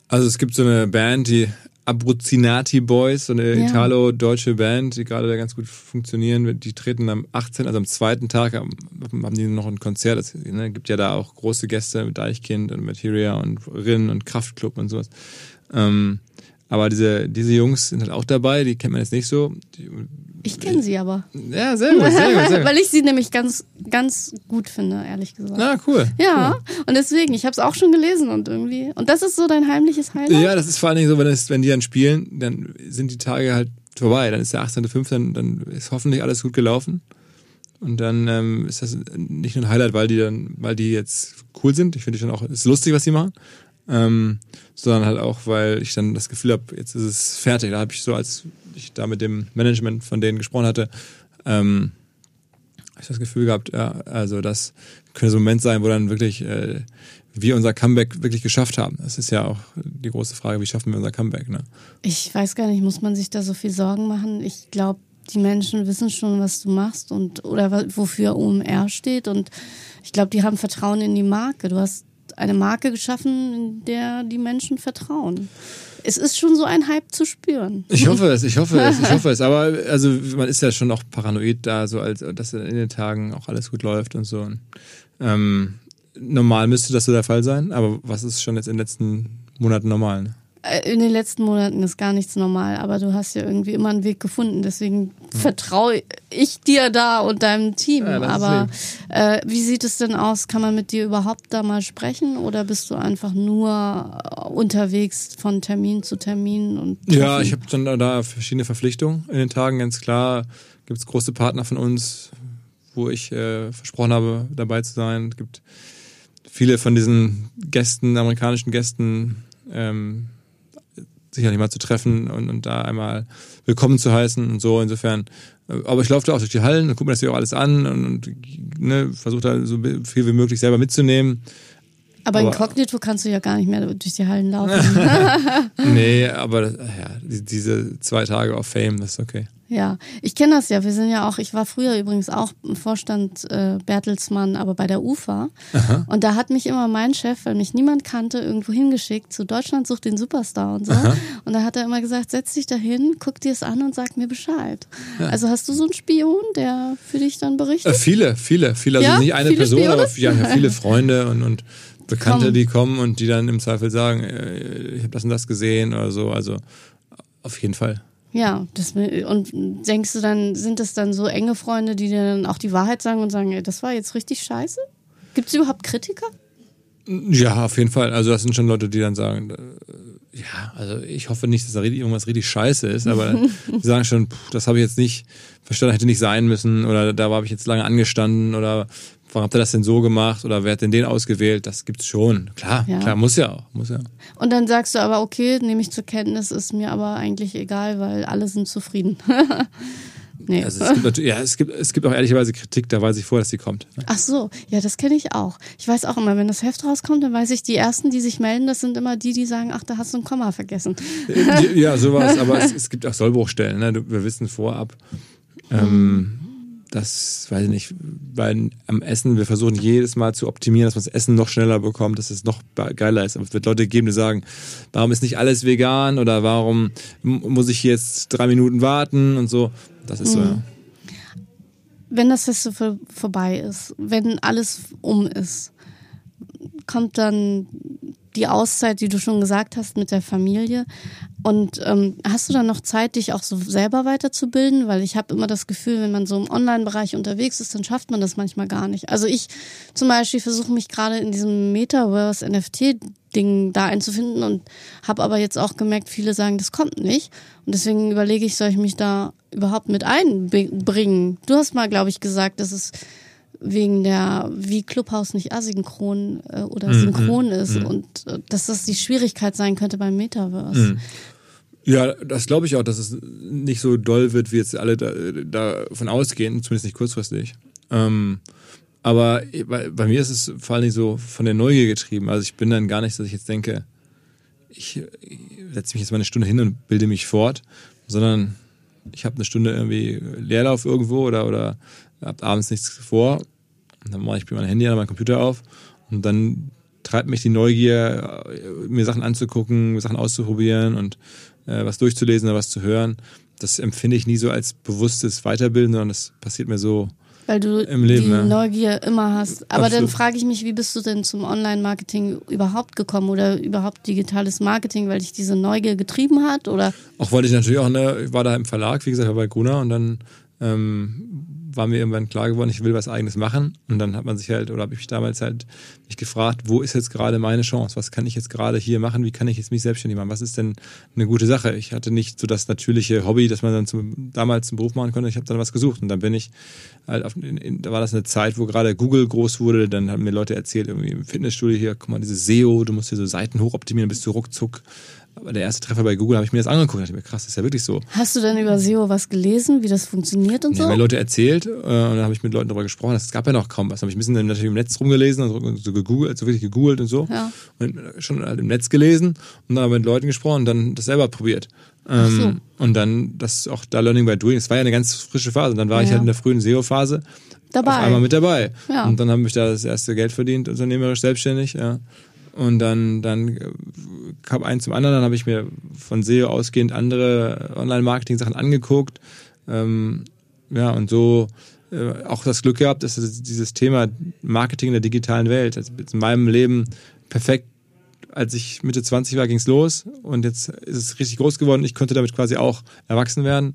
Also es gibt so eine Band, die Abruzzinati Boys, so eine Ja. italo-deutsche Band, die gerade da ganz gut funktionieren. Die treten am 18., also am zweiten Tag, am- haben die noch ein Konzert. Es ne, gibt ja da auch große Gäste mit Deichkind und Materia und Rin und Kraftklub und sowas. Ähm, aber diese, diese Jungs sind halt auch dabei, die kennt man jetzt nicht so. Die, Ich kenne sie aber. ja, sehr gut, sehr gut, sehr gut. weil ich sie nämlich ganz, ganz gut finde, ehrlich gesagt. Ah, cool. Ja, und deswegen, ich habe es auch schon gelesen und irgendwie. Und das ist so dein heimliches Highlight? Ja, das ist vor allen Dingen so, wenn, es, wenn die dann spielen, dann sind die Tage halt vorbei. Dann ist der 18.05., dann, dann ist hoffentlich alles gut gelaufen. Und dann ähm, ist das nicht nur ein Highlight, weil die dann, weil die jetzt cool sind. Ich finde schon auch, es ist lustig, was sie machen. Ähm, sondern halt auch, weil ich dann das Gefühl habe, jetzt ist es fertig. Da habe ich so, als ich da mit dem Management von denen gesprochen hatte, ähm, hab ich das Gefühl gehabt, ja, also das könnte so ein Moment sein, wo dann wirklich äh, wir unser Comeback wirklich geschafft haben. Das ist ja auch die große Frage, wie schaffen wir unser Comeback, ne? Ich weiß gar nicht, muss man sich da so viel Sorgen machen? Ich glaube, die Menschen wissen schon, was du machst und oder wofür OMR steht. Und ich glaube, die haben Vertrauen in die Marke. Du hast eine Marke geschaffen, in der die Menschen vertrauen. Es ist schon so ein Hype zu spüren. Ich hoffe es, ich hoffe es, ich hoffe es. Aber also man ist ja schon auch paranoid da, so als dass in den Tagen auch alles gut läuft und so. Ähm, normal müsste das so der Fall sein, aber was ist schon jetzt in den letzten Monaten normal? Ne? Äh, In den letzten Monaten ist gar nichts normal, aber du hast ja irgendwie immer einen Weg gefunden. Deswegen vertraue ich dir da und deinem Team. Ja, aber äh, wie sieht es denn aus? Kann man mit dir überhaupt da mal sprechen oder bist du einfach nur äh, unterwegs von Termin zu Termin? Und Ja, ich habe dann da verschiedene Verpflichtungen in den Tagen, ganz klar. Gibt es große Partner von uns, wo ich äh, versprochen habe, dabei zu sein. Es gibt viele von diesen Gästen, amerikanischen Gästen, ähm, sicherlich mal zu treffen und, und da einmal willkommen zu heißen und so. Insofern, äh, aber ich laufe da auch durch die Hallen und gucke mir das hier auch alles an und, und ne, versuche da so viel wie möglich selber mitzunehmen. Aber aber- inkognito kannst du ja gar nicht mehr durch die Hallen laufen. Nee, aber ja, die- diese zwei Tage auf Fame, das ist okay. Ja, ich kenne das ja. Wir sind ja auch, ich war früher übrigens auch im Vorstand äh, Bertelsmann, aber bei der UFA. Und da hat mich immer mein Chef, weil mich niemand kannte, irgendwo hingeschickt zu Deutschland sucht den Superstar und so. Und da hat er immer gesagt, setz dich dahin, guck dir es an und sag mir Bescheid. Also hast du so einen Spion, der für dich dann Äh, berichtet? viele, viele, viele. Also Ja? nicht eine Viele Person, Spione? aber ja, ja, viele Freunde und, und Bekannte, Kommen. die kommen und die dann im Zweifel sagen, äh, ich habe das und das gesehen oder so. Also auf jeden Fall. Ja, das, und denkst du dann, sind das dann so enge Freunde, die dir dann auch die Wahrheit sagen und sagen, ey, das war jetzt richtig scheiße? Gibt es überhaupt Kritiker? Ja, auf jeden Fall. Also das sind schon Leute, die dann sagen, äh, ja, also ich hoffe nicht, dass da irgendwas richtig scheiße ist, aber die sagen schon, puh, das habe ich jetzt nicht verstanden, hätte nicht sein müssen oder da habe ich jetzt lange angestanden oder warum habt ihr das denn so gemacht oder wer hat denn den ausgewählt? Das gibt's schon. Klar, Ja. klar, muss ja auch, muss ja. Und dann sagst du aber, okay, nehme ich zur Kenntnis, ist mir aber eigentlich egal, weil alle sind zufrieden. nee. Also es gibt ja, es gibt, es gibt auch ehrlicherweise Kritik, da weiß ich vorher, dass die kommt. Ach so, ja, das kenne ich auch. Ich weiß auch immer, wenn das Heft rauskommt, dann weiß ich, die ersten, die sich melden, das sind immer die, die sagen, ach, da hast du ein Komma vergessen. Äh, Ja, sowas, aber es, es gibt auch Sollbruchstellen. Ne? Wir wissen vorab, ähm, das weiß ich nicht, weil am Essen, wir versuchen jedes Mal zu optimieren, dass man das Essen noch schneller bekommt, dass es noch geiler ist. Aber es wird Leute geben, die sagen, warum ist nicht alles vegan oder warum muss ich jetzt drei Minuten warten und so. Das ist so, ja. Wenn das Festival vorbei ist, wenn alles um ist, kommt dann die Auszeit, die du schon gesagt hast, mit der Familie. Und ähm, hast du dann noch Zeit, dich auch so selber weiterzubilden? Weil ich habe immer das Gefühl, wenn man so im Online-Bereich unterwegs ist, dann schafft man das manchmal gar nicht. Also ich zum Beispiel versuche mich gerade in diesem Metaverse NFT-Ding da einzufinden und habe aber jetzt auch gemerkt, viele sagen, das kommt nicht. Und deswegen überlege ich, soll ich mich da überhaupt mit einbringen? Du hast mal, glaube ich, gesagt, dass es wegen der, wie Clubhouse nicht asynchron äh, oder mhm, synchron mm, ist mm. und äh, dass das die Schwierigkeit sein könnte beim Metaverse. Mm. Ja, das glaube ich auch, dass es nicht so doll wird, wie jetzt alle da, davon ausgehen, zumindest nicht kurzfristig. Ähm, aber bei, bei, mir ist es vor allem so von der Neugier getrieben. Also ich bin dann gar nicht, dass ich jetzt denke, ich, ich setze mich jetzt mal eine Stunde hin und bilde mich fort, sondern ich habe eine Stunde irgendwie Leerlauf irgendwo oder, oder habe abends nichts vor. Und dann mache ich mein Handy an, meinen Computer auf und dann treibt mich die Neugier, mir Sachen anzugucken, Sachen auszuprobieren und äh, was durchzulesen oder was zu hören. Das empfinde ich nie so als bewusstes Weiterbilden, sondern das passiert mir so weil du im Leben, die ja. Neugier immer hast. Aber Absolut. dann frage ich mich, wie bist du denn zum Online-Marketing überhaupt gekommen oder überhaupt digitales Marketing, weil dich diese Neugier getrieben hat? Oder? Auch weil ich natürlich auch, ne, ich war da im Verlag, wie gesagt, bei Gruner und dann ähm, war mir irgendwann klar geworden, ich will was eigenes machen. Und dann hat man sich halt, oder habe ich mich damals halt mich gefragt, wo ist jetzt gerade meine Chance? Was kann ich jetzt gerade hier machen? Wie kann ich jetzt mich selbstständig machen? Was ist denn eine gute Sache? Ich hatte nicht so das natürliche Hobby, dass man dann zum, damals zum Beruf machen konnte. Ich habe dann was gesucht. Und dann bin ich halt auf, in, in, da war das eine Zeit, wo gerade Google groß wurde. Dann haben mir Leute erzählt, irgendwie im Fitnessstudio hier, guck mal, diese SEO, du musst hier so Seiten hochoptimieren, bist du ruckzuck aber der erste Treffer bei Google habe ich mir das angeguckt und dachte mir, krass, das ist ja wirklich so. Hast du denn über SEO was gelesen, wie das funktioniert und so? Ja, mir Leute erzählt äh, und dann habe ich mit Leuten darüber gesprochen. Es gab ja noch kaum was. Habe ich ein bisschen natürlich im Netz rumgelesen und so gegoogelt, so wirklich gegoogelt und so. Ja. Und schon halt im Netz gelesen und dann mit Leuten gesprochen und dann das selber probiert. Ähm, so. Und dann das auch da Learning by Doing. Es war ja eine ganz frische Phase. Und dann war ja. ich halt in der frühen SEO-Phase dabei. Auf einmal mit dabei. Ja. Und dann habe ich da das erste Geld verdient, unternehmerisch selbstständig. Ja. Und dann, dann kam eins zum anderen, dann habe ich mir von SEO ausgehend andere Online-Marketing-Sachen angeguckt. Ähm, ja, und so äh, auch das Glück gehabt, dass dieses Thema Marketing in der digitalen Welt, also in meinem Leben perfekt, als ich Mitte 20 war, ging es los und jetzt ist es richtig groß geworden. Ich konnte damit quasi auch erwachsen werden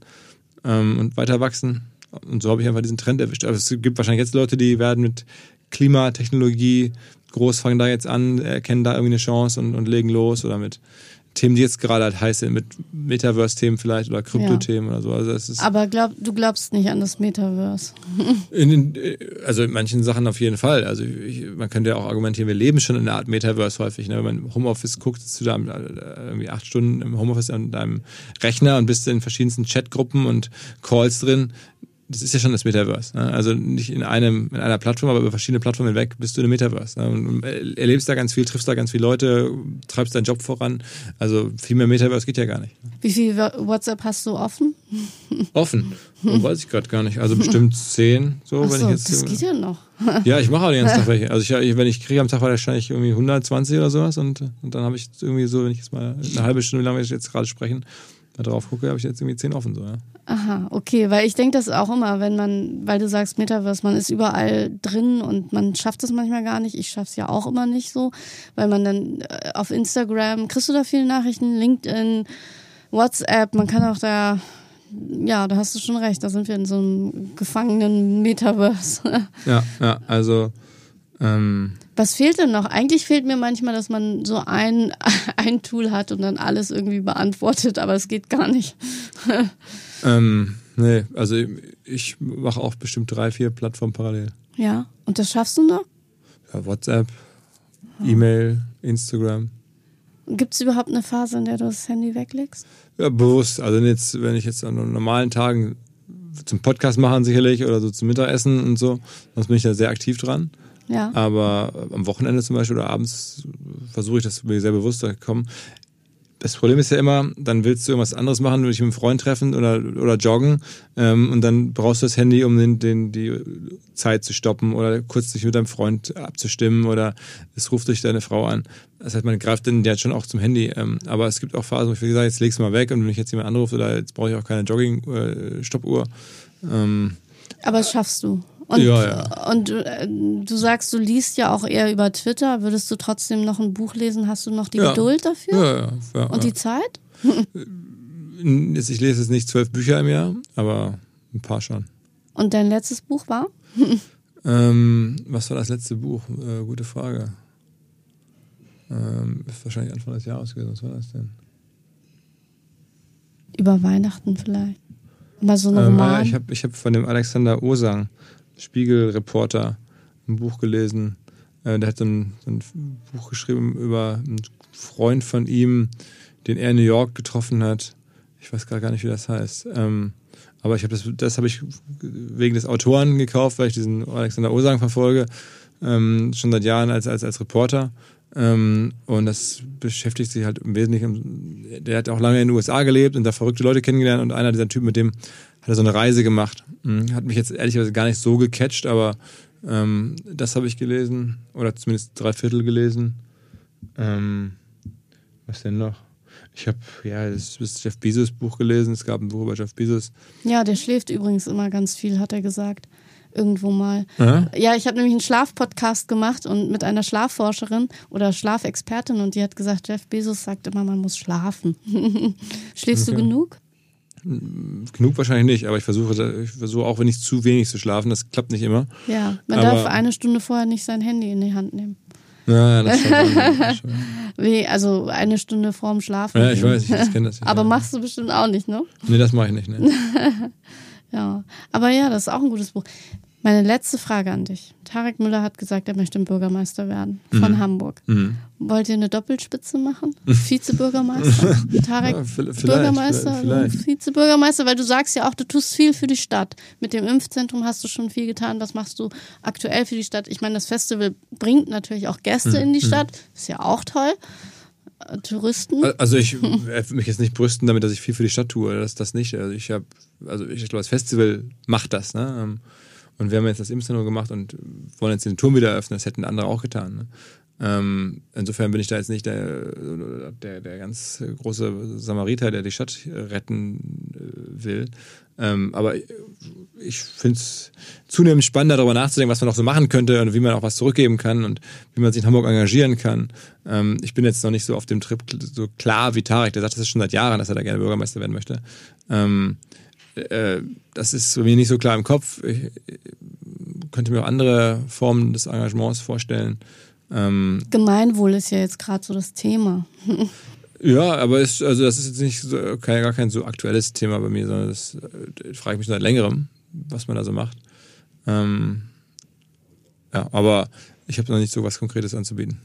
ähm, und weiter wachsen. Und so habe ich einfach diesen Trend erwischt. Aber es gibt wahrscheinlich jetzt Leute, die werden mit Klimatechnologie groß, fangen da jetzt an, erkennen da irgendwie eine Chance und, und legen los oder mit Themen, die jetzt gerade halt heiß sind, mit Metaverse-Themen vielleicht oder Krypto-Themen ja. oder so. Also es ist Aber glaub, du glaubst nicht an das Metaverse? in, in, also in manchen Sachen auf jeden Fall. Also ich, man könnte ja auch argumentieren, wir leben schon in einer Art Metaverse häufig. Ne? Wenn man Homeoffice guckt, sitzt du da äh, irgendwie acht Stunden im Homeoffice an deinem Rechner und bist in verschiedensten Chatgruppen und Calls drin das ist ja schon das Metaverse. Ne? Also nicht in einem, in einer Plattform, aber über verschiedene Plattformen hinweg bist du in einem Metaverse. Ne? Und erlebst da ganz viel, triffst da ganz viele Leute, treibst deinen Job voran. Also viel mehr Metaverse geht ja gar nicht. Wie viel WhatsApp hast du offen? Offen? Oh, weiß ich gerade gar nicht. Also bestimmt zehn. So, Ach wenn so, ich jetzt, das geht ja noch. ja, ich mache auch den ganzen Tag welche. Also ich, wenn ich kriege am Tag wahrscheinlich irgendwie 120 oder sowas und, und dann habe ich irgendwie so, wenn ich jetzt mal eine halbe Stunde, wie lange wir jetzt gerade sprechen, da drauf gucke, habe ich jetzt irgendwie zehn offen so, ja. Aha, okay, weil ich denke das auch immer, wenn man, weil du sagst Metaverse, man ist überall drin und man schafft es manchmal gar nicht. Ich schaff's ja auch immer nicht so, weil man dann äh, auf Instagram, kriegst du da viele Nachrichten, LinkedIn, WhatsApp, man kann auch da, ja, da hast du schon recht, da sind wir in so einem gefangenen Metaverse. ja, ja, also ähm, was fehlt denn noch? Eigentlich fehlt mir manchmal, dass man so ein, ein Tool hat und dann alles irgendwie beantwortet, aber es geht gar nicht. Ähm, nee, also ich mache auch bestimmt drei, vier Plattformen parallel. Ja, und das schaffst du noch? Ja, WhatsApp, oh. E-Mail, Instagram. Gibt es überhaupt eine Phase, in der du das Handy weglegst? Ja, bewusst. Also jetzt, wenn ich jetzt an normalen Tagen zum Podcast machen sicherlich oder so zum Mittagessen und so, dann bin ich da sehr aktiv dran. Ja. Aber am Wochenende zum Beispiel oder abends versuche ich das mir sehr bewusst zu kommen das Problem ist ja immer, dann willst du irgendwas anderes machen, dich mit einem Freund treffen oder, oder joggen ähm, und dann brauchst du das Handy, um den, den, die Zeit zu stoppen oder kurz dich mit deinem Freund abzustimmen oder es ruft dich deine Frau an. Das heißt, man greift dann ja schon auch zum Handy. Ähm, aber es gibt auch Phasen, wo ich gesagt jetzt leg's mal weg und wenn mich jetzt jemand anruft oder jetzt brauche ich auch keine Jogging-Stoppuhr. Äh, ähm, aber das schaffst du. Und, Ja, ja. und äh, du sagst, du liest ja auch eher über Twitter. Würdest du trotzdem noch ein Buch lesen? Hast du noch die Ja. Geduld dafür? Ja, ja, ja, Und ja. die Zeit? Jetzt, Ich lese jetzt nicht zwölf Bücher im Jahr, aber ein paar schon. Und dein letztes Buch war? Ähm, was war das letzte Buch? Äh, gute Frage. Ähm, ist wahrscheinlich Anfang des Jahres gewesen. Was war das denn? Über Weihnachten vielleicht. Mal so ein Ähm, Roman. ah, ich habe ich hab von dem Alexander Osang, Spiegelreporter, ein Buch gelesen. Äh, der hat so ein, ein Buch geschrieben über einen Freund von ihm, den er in New York getroffen hat. Ich weiß gar nicht, wie das heißt. Ähm, aber ich habe das, das habe ich wegen des Autoren gekauft, weil ich diesen Alexander Osang verfolge, ähm, schon seit Jahren als, als, als Reporter. Ähm, und das beschäftigt sich halt im Wesentlichen, der hat auch lange in den USA gelebt und da verrückte Leute kennengelernt und einer dieser Typen, mit dem hat er so eine Reise gemacht. Mhm, Hat mich jetzt ehrlicherweise gar nicht so gecatcht, aber ähm, das habe ich gelesen oder zumindest drei Viertel gelesen. Ähm, was denn noch? Ich habe ja das, das Jeff Bezos Buch gelesen. Es gab ein Buch über Jeff Bezos. ja, der schläft übrigens immer ganz viel, hat er gesagt. Irgendwo mal. Ja? Ja, ich habe nämlich einen Schlafpodcast gemacht und mit einer Schlafforscherin oder Schlafexpertin und die hat gesagt, Jeff Bezos sagt immer, man muss schlafen. Schläfst du Okay. genug? Genug wahrscheinlich nicht, aber ich versuche, ich versuche auch, wenn nicht zu wenig zu schlafen. Das klappt nicht immer. Ja, man Aber- darf eine Stunde vorher nicht sein Handy in die Hand nehmen. Ja, das schon. Wie, also eine Stunde vorm Schlafen. ja ich weiß, ich, ich kenne das. Aber ja. machst du bestimmt auch nicht, ne? Nee, das mache ich nicht. Ne? Ja. Aber ja, das ist auch ein gutes Buch. Meine letzte Frage an dich. Tarek Müller hat gesagt, er möchte Bürgermeister werden von Hamburg. Mhm. Wollt ihr eine Doppelspitze machen? Vizebürgermeister? Tarek Ja, vielleicht, Bürgermeister, Vielleicht. Vizebürgermeister, weil du sagst ja auch, du tust viel für die Stadt. Mit dem Impfzentrum hast du schon viel getan. Was machst du aktuell für die Stadt? Ich meine, das Festival bringt natürlich auch Gäste in die Stadt. Ist ja auch toll. Äh, Touristen. Also ich will mich jetzt nicht brüsten damit, dass ich viel für die Stadt tue. Das, das nicht. Also ich habe, also ich glaube, das Festival macht das. Ne? Und wir haben jetzt das Impfzentrum gemacht und wollen jetzt den Turm wieder eröffnen. Das hätten andere auch getan. Ne? Ähm, insofern bin ich da jetzt nicht der, der, der ganz große Samariter, der die Stadt retten äh, will. Ähm, aber ich finde es zunehmend spannender, darüber nachzudenken, was man noch so machen könnte und wie man auch was zurückgeben kann und wie man sich in Hamburg engagieren kann. Ähm, ich bin jetzt noch nicht so auf dem Trip so klar wie Tarek, der sagt das ist schon seit Jahren, dass er da gerne Bürgermeister werden möchte. Ähm, äh, das ist mir nicht so klar im Kopf. Ich, könnte mir auch andere Formen des Engagements vorstellen. Ähm, Gemeinwohl ist ja jetzt gerade so das Thema. ja, aber ist, also das ist jetzt nicht so, kein, gar kein so aktuelles Thema bei mir, sondern das äh, frage ich mich seit längerem, was man da so macht. Ähm, ja, aber ich habe noch nicht so was Konkretes anzubieten.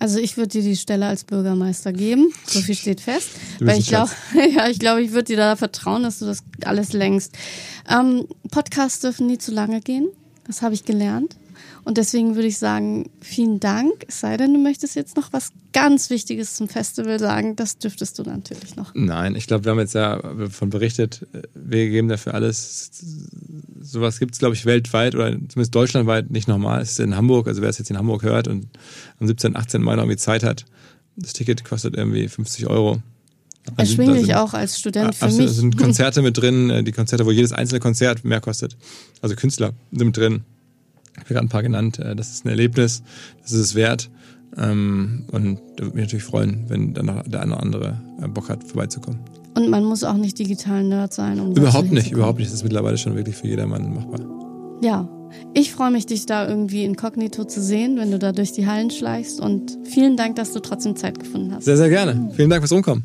Also ich würde dir die Stelle als Bürgermeister geben. So viel steht fest. Weil ich glaube, ja, ich glaube, ich würde dir da vertrauen, dass du das alles längst. Ähm, Podcasts dürfen nie zu lange gehen. Das habe ich gelernt. Und deswegen würde ich sagen, vielen Dank. Es sei denn, du möchtest jetzt noch was ganz Wichtiges zum Festival sagen. Das dürftest du natürlich noch. Nein, ich glaube, wir haben jetzt ja davon berichtet, wir geben dafür alles. Sowas gibt es, glaube ich, weltweit oder zumindest deutschlandweit nicht nochmal. Es ist in Hamburg, also wer es jetzt in Hamburg hört und am 17., 18. Mai noch irgendwie Zeit hat, das Ticket kostet irgendwie 50 Euro. Also, Erschwinglich sind- auch als Student für Absolut, mich. es sind Konzerte mit drin, äh, die Konzerte, wo jedes einzelne Konzert mehr kostet. Also Künstler sind mit drin. Ich habe gerade ein paar genannt. Äh, Das ist ein Erlebnis, das ist es wert. Ähm, Und da würde mich natürlich freuen, wenn dann noch der eine oder andere äh, Bock hat, vorbeizukommen. Und man muss auch nicht digital Nerd sein. Um Überhaupt nicht, überhaupt nicht. Das ist mittlerweile schon wirklich für jedermann machbar. Ja, ich freue mich, dich da irgendwie inkognito zu sehen, wenn du da durch die Hallen schleichst. Und vielen Dank, dass du trotzdem Zeit gefunden hast. Sehr, sehr gerne. Vielen Dank fürs Rumkommen.